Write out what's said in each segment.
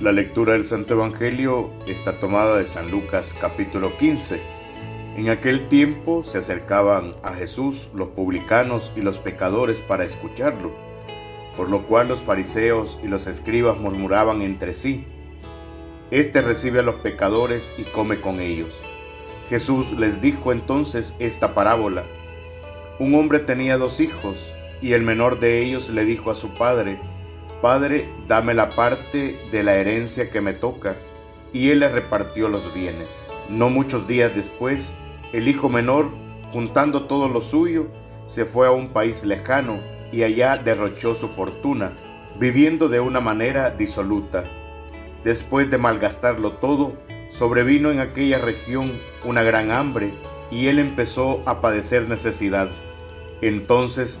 La lectura del Santo Evangelio está tomada de San Lucas capítulo 15. En aquel tiempo se acercaban a Jesús los publicanos y los pecadores para escucharlo, por lo cual los fariseos y los escribas murmuraban entre sí, Este recibe a los pecadores y come con ellos. Jesús les dijo entonces esta parábola. Un hombre tenía dos hijos, y el menor de ellos le dijo a su padre, Padre, dame la parte de la herencia que me toca. Y él le repartió los bienes. No muchos días después, el hijo menor, juntando todo lo suyo, se fue a un país lejano y allá derrochó su fortuna, viviendo de una manera disoluta. Después de malgastarlo todo, sobrevino en aquella región una gran hambre y él empezó a padecer necesidad. Entonces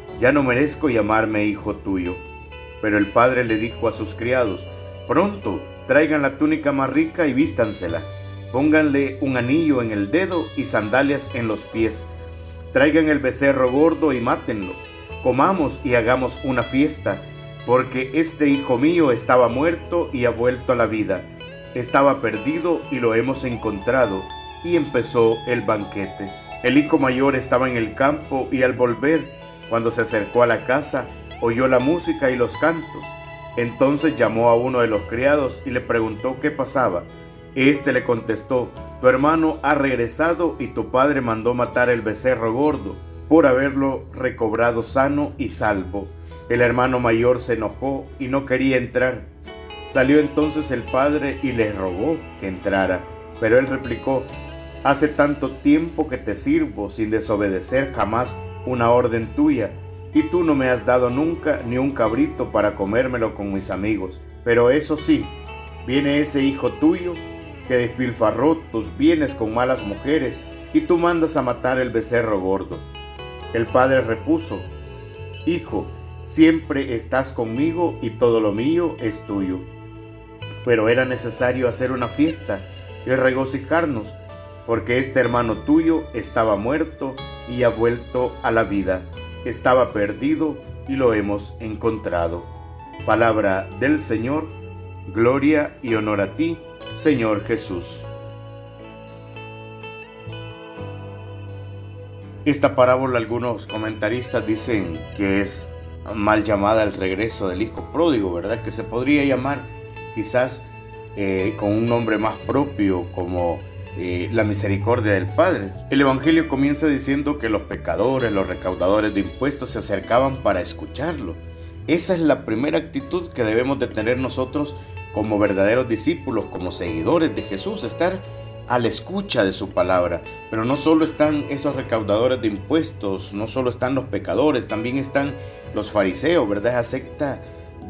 ya no merezco llamarme hijo tuyo. Pero el padre le dijo a sus criados, pronto, traigan la túnica más rica y vístansela, pónganle un anillo en el dedo y sandalias en los pies, traigan el becerro gordo y mátenlo, comamos y hagamos una fiesta, porque este hijo mío estaba muerto y ha vuelto a la vida, estaba perdido y lo hemos encontrado, y empezó el banquete. El hijo mayor estaba en el campo y al volver cuando se acercó a la casa, oyó la música y los cantos. Entonces llamó a uno de los criados y le preguntó qué pasaba. Este le contestó, tu hermano ha regresado y tu padre mandó matar el becerro gordo por haberlo recobrado sano y salvo. El hermano mayor se enojó y no quería entrar. Salió entonces el padre y le rogó que entrara, pero él replicó, Hace tanto tiempo que te sirvo sin desobedecer jamás una orden tuya, y tú no me has dado nunca ni un cabrito para comérmelo con mis amigos. Pero eso sí, viene ese hijo tuyo que despilfarró tus bienes con malas mujeres, y tú mandas a matar el becerro gordo. El padre repuso, Hijo, siempre estás conmigo y todo lo mío es tuyo. Pero era necesario hacer una fiesta y regocijarnos, porque este hermano tuyo estaba muerto y ha vuelto a la vida. Estaba perdido y lo hemos encontrado. Palabra del Señor, gloria y honor a ti, Señor Jesús. Esta parábola algunos comentaristas dicen que es mal llamada el regreso del hijo pródigo, ¿verdad? Que se podría llamar quizás eh, con un nombre más propio como la misericordia del Padre. El Evangelio comienza diciendo que los pecadores, los recaudadores de impuestos se acercaban para escucharlo. Esa es la primera actitud que debemos de tener nosotros como verdaderos discípulos, como seguidores de Jesús, estar a la escucha de su palabra. Pero no solo están esos recaudadores de impuestos, no solo están los pecadores, también están los fariseos, ¿verdad? Esa secta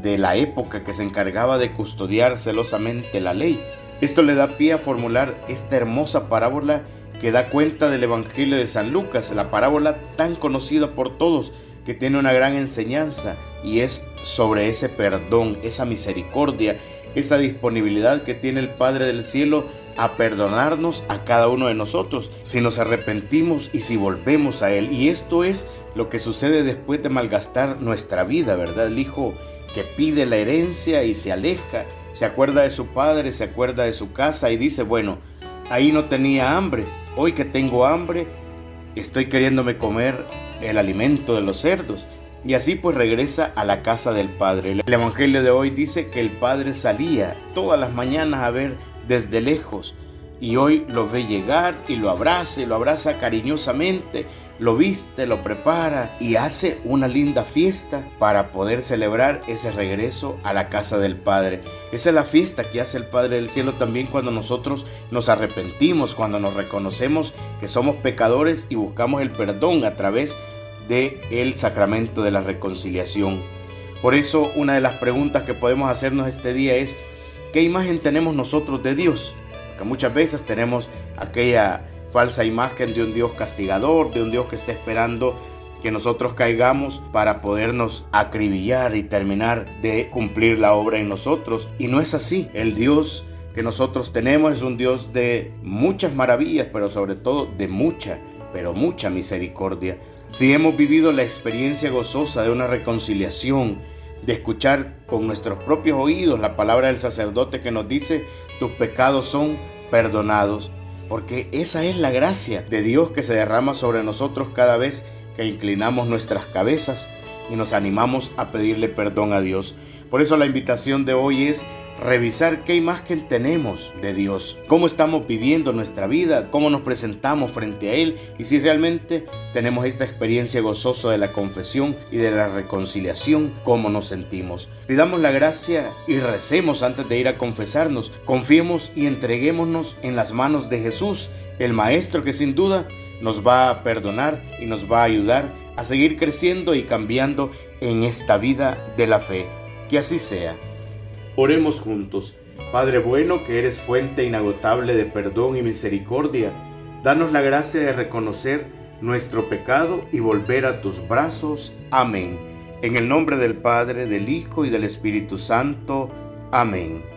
de la época que se encargaba de custodiar celosamente la ley. Esto le da pie a formular esta hermosa parábola que da cuenta del Evangelio de San Lucas, la parábola tan conocida por todos, que tiene una gran enseñanza y es sobre ese perdón, esa misericordia, esa disponibilidad que tiene el Padre del Cielo a perdonarnos a cada uno de nosotros si nos arrepentimos y si volvemos a Él. Y esto es lo que sucede después de malgastar nuestra vida, ¿verdad? El Hijo que pide la herencia y se aleja, se acuerda de su padre, se acuerda de su casa y dice, bueno, ahí no tenía hambre, hoy que tengo hambre, estoy queriéndome comer el alimento de los cerdos. Y así pues regresa a la casa del padre. El Evangelio de hoy dice que el padre salía todas las mañanas a ver desde lejos y hoy lo ve llegar y lo abraza y lo abraza cariñosamente, lo viste, lo prepara y hace una linda fiesta para poder celebrar ese regreso a la casa del Padre. Esa es la fiesta que hace el Padre del Cielo también cuando nosotros nos arrepentimos, cuando nos reconocemos que somos pecadores y buscamos el perdón a través de el sacramento de la reconciliación. Por eso una de las preguntas que podemos hacernos este día es ¿qué imagen tenemos nosotros de Dios? Muchas veces tenemos aquella falsa imagen de un Dios castigador, de un Dios que está esperando que nosotros caigamos para podernos acribillar y terminar de cumplir la obra en nosotros. Y no es así. El Dios que nosotros tenemos es un Dios de muchas maravillas, pero sobre todo de mucha, pero mucha misericordia. Si hemos vivido la experiencia gozosa de una reconciliación, de escuchar con nuestros propios oídos la palabra del sacerdote que nos dice, tus pecados son perdonados, porque esa es la gracia de Dios que se derrama sobre nosotros cada vez que inclinamos nuestras cabezas y nos animamos a pedirle perdón a Dios. Por eso la invitación de hoy es revisar qué imagen tenemos de Dios, cómo estamos viviendo nuestra vida, cómo nos presentamos frente a Él y si realmente tenemos esta experiencia gozosa de la confesión y de la reconciliación, cómo nos sentimos. Pidamos la gracia y recemos antes de ir a confesarnos, confiemos y entreguémonos en las manos de Jesús, el Maestro que sin duda nos va a perdonar y nos va a ayudar a seguir creciendo y cambiando en esta vida de la fe. Que así sea. Oremos juntos. Padre bueno, que eres fuente inagotable de perdón y misericordia, danos la gracia de reconocer nuestro pecado y volver a tus brazos. Amén. En el nombre del Padre, del Hijo y del Espíritu Santo. Amén.